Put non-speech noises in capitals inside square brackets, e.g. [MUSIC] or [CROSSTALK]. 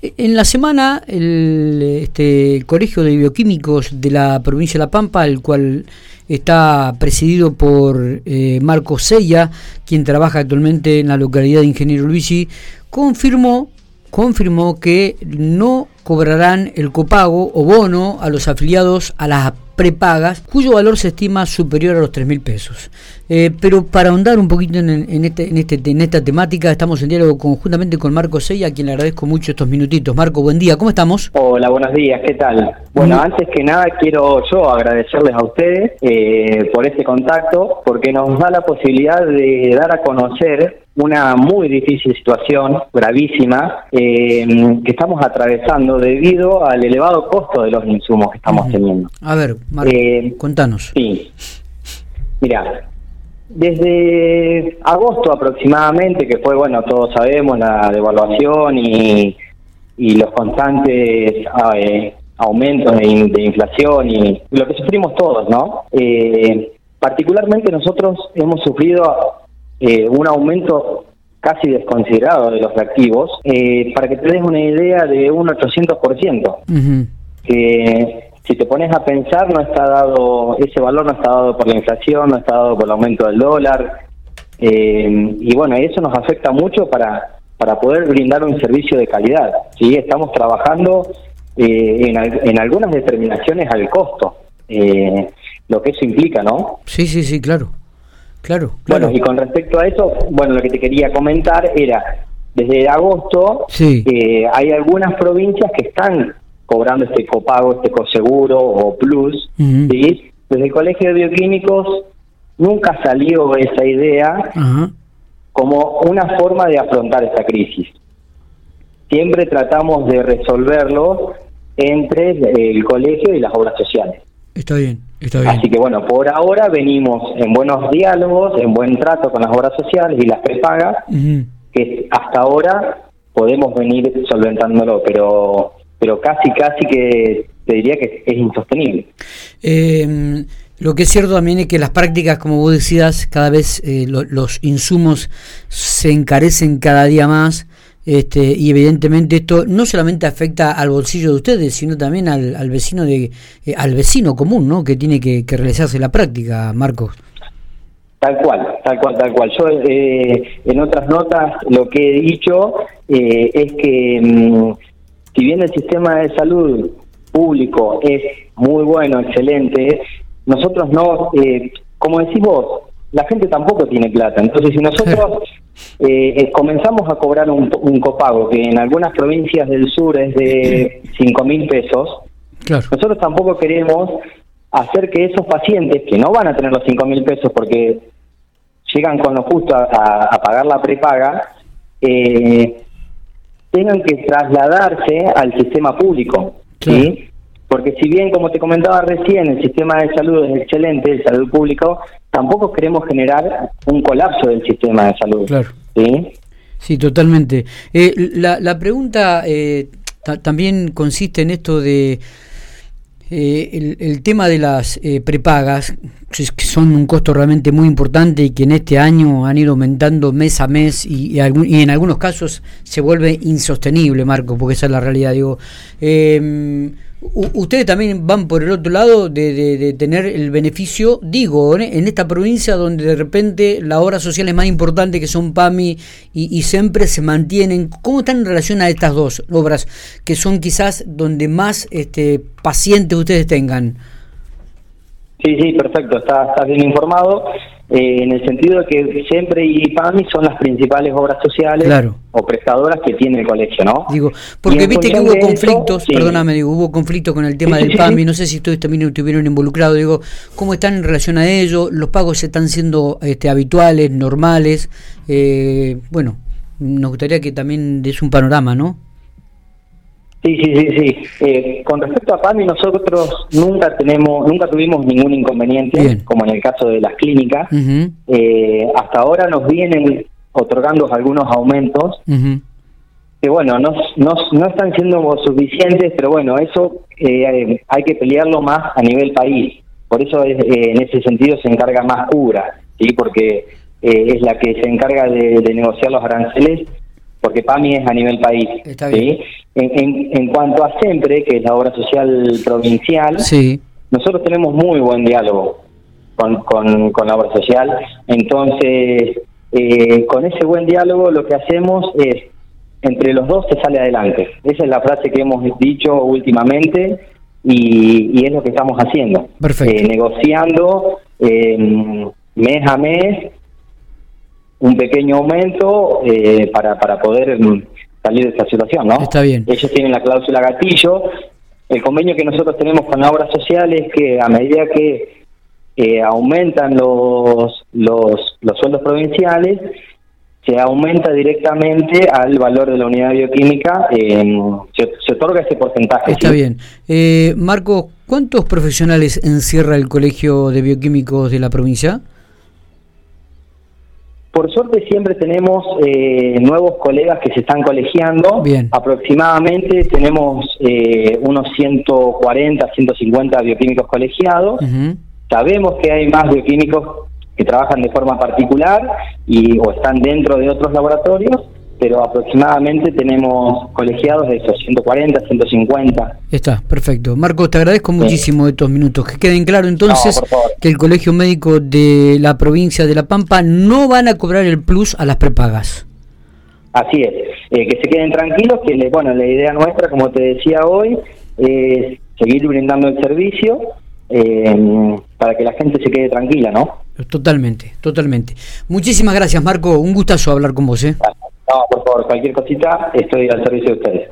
En la semana, el este, Colegio de Bioquímicos de la provincia de La Pampa, el cual está presidido por eh, Marco Sella, quien trabaja actualmente en la localidad de Ingeniero Luisi, confirmó, confirmó que no cobrarán el copago o bono a los afiliados a las prepagas, cuyo valor se estima superior a los 3 mil pesos. Eh, pero para ahondar un poquito en, este, en, este, en esta temática, estamos en diálogo conjuntamente con Marco Sella, a quien le agradezco mucho estos minutitos. Marco, buen día, ¿cómo estamos? Hola, buenos días, ¿qué tal? Bueno, antes que nada quiero yo agradecerles a ustedes eh, por este contacto, porque nos da la posibilidad de dar a conocer una muy difícil situación, gravísima, eh, que estamos atravesando debido al elevado costo de los insumos que estamos teniendo. A ver, Marco, eh, contanos. Sí. Mira, desde agosto aproximadamente, que fue, bueno, todos sabemos, la devaluación y, y los constantes eh, aumentos de, inflación y lo que sufrimos todos, ¿no? Eh, particularmente nosotros hemos sufrido eh, un aumento casi desconsiderado de los reactivos, eh, para que te des una idea de un 800%, que si te pones a pensar no está dado, ese valor no está dado por la inflación, no está dado por el aumento del dólar, eh, y bueno, eso nos afecta mucho para, para poder brindar un servicio de calidad. ¿sí? Estamos trabajando en, en, algunas determinaciones al costo, lo que eso implica, ¿no? Sí, sí, sí, claro. Claro, Bueno, y con respecto a eso, bueno, lo que te quería comentar era, desde agosto eh, hay algunas provincias que están cobrando este copago, este coseguro o plus, ¿sí? Desde el Colegio de Bioquímicos nunca salió esa idea como una forma de afrontar esta crisis. Siempre tratamos de resolverlo entre el colegio y las obras sociales. Está bien, está bien. Así que bueno, por ahora venimos en buenos diálogos, en buen trato con las obras sociales y las prepagas, que hasta ahora podemos venir solventándolo, pero pero casi, casi que te diría que es insostenible. Eh, lo que es cierto también es que las prácticas, como vos decías, cada vez eh, los insumos se encarecen cada día más este, y evidentemente esto no solamente afecta al bolsillo de ustedes, sino también al, al vecino de eh, al vecino común, ¿no? Que tiene que, realizarse la práctica, Marcos. Tal cual, tal cual, tal cual. Yo eh, en otras notas lo que he dicho eh, es que mm, si bien el sistema de salud público es muy bueno, excelente, nosotros no, como decís vos, la gente tampoco tiene plata. Entonces, si nosotros [LAUGHS] eh, eh, comenzamos a cobrar un, copago que en algunas provincias del sur es de [LAUGHS] 5 mil pesos, nosotros tampoco queremos hacer que esos pacientes que no van a tener los 5 mil pesos porque llegan con lo justo a, pagar la prepaga, eh, tengan que trasladarse al sistema público. ¿sí? Porque si bien, como te comentaba recién, el sistema de salud es excelente, el salud público, tampoco queremos generar un colapso del sistema de salud. Claro. Sí, sí totalmente. Eh, la, la, pregunta eh, también consiste en esto de eh, el, tema de las prepagas, que son un costo realmente muy importante y que en este año han ido aumentando mes a mes y, y, en algunos casos se vuelve insostenible, Marco, porque esa es la realidad. Digo, ustedes también van por el otro lado de, tener el beneficio, digo, en esta provincia donde de repente las obras sociales más importantes que son PAMI y, siempre se mantienen. ¿Cómo están en relación a estas dos obras que son quizás donde más este, pacientes ustedes tengan? Sí, sí, perfecto, estás está bien informado. Eh, en el sentido de que siempre y PAMI son las principales obras sociales o prestadoras que tiene el colegio, ¿no? Digo, porque viste que hubo conflictos, perdóname, digo, hubo conflictos con el tema del PAMI, no sé si ustedes también estuvieron involucrados, digo, ¿cómo están en relación a ello? ¿Los pagos están siendo este, habituales, normales? Eh, bueno, nos gustaría que también des un panorama, ¿no? Sí, sí, sí, sí. Eh, con respecto a PAMI, nosotros nunca tenemos, nunca tuvimos ningún inconveniente, como en el caso de las clínicas. Eh, hasta ahora nos vienen otorgando algunos aumentos, que bueno, no, no, no están siendo suficientes, pero bueno, eso eh, hay que pelearlo más a nivel país. Por eso en ese sentido se encarga más CUBRA, ¿sí? porque es la que se encarga de negociar los aranceles porque PAMI es a nivel país. Está bien. En, en, cuanto a SEMPRE, que es la obra social provincial, sí. nosotros tenemos muy buen diálogo con, con, con la obra social, entonces eh, con ese buen diálogo lo que hacemos es, entre los dos se sale adelante. Esa es la frase que hemos dicho últimamente y, es lo que estamos haciendo. Perfecto. Eh, negociando eh, mes a mes un pequeño aumento eh, para, para poder mm, salir de esta situación, ¿no? Está bien. Ellos tienen la cláusula gatillo. El convenio que nosotros tenemos con la obra social es que a medida que eh, aumentan los, los, los sueldos provinciales, se aumenta directamente al valor de la unidad bioquímica, se, otorga ese porcentaje. Está bien. Eh, Marco, ¿cuántos profesionales encierra el Colegio de Bioquímicos de la provincia? Por suerte siempre tenemos eh, nuevos colegas que se están colegiando. Bien. Aproximadamente tenemos eh, unos 140, 150 bioquímicos colegiados. Sabemos que hay más bioquímicos que trabajan de forma particular y o están dentro de otros laboratorios, pero aproximadamente tenemos colegiados de esos 140, 150. Está, perfecto. Marcos, te agradezco muchísimo estos minutos. Que queden claro entonces que el Colegio Médico de la provincia de La Pampa no van a cobrar el plus a las prepagas. Así es, eh, que se queden tranquilos, que bueno, la idea nuestra, como te decía hoy, es seguir brindando el servicio eh, para que la gente se quede tranquila, ¿no? Totalmente, totalmente. Muchísimas gracias, Marco. Un gustazo hablar con vos. ¿eh? No, por favor, cualquier cosita, estoy al servicio de ustedes.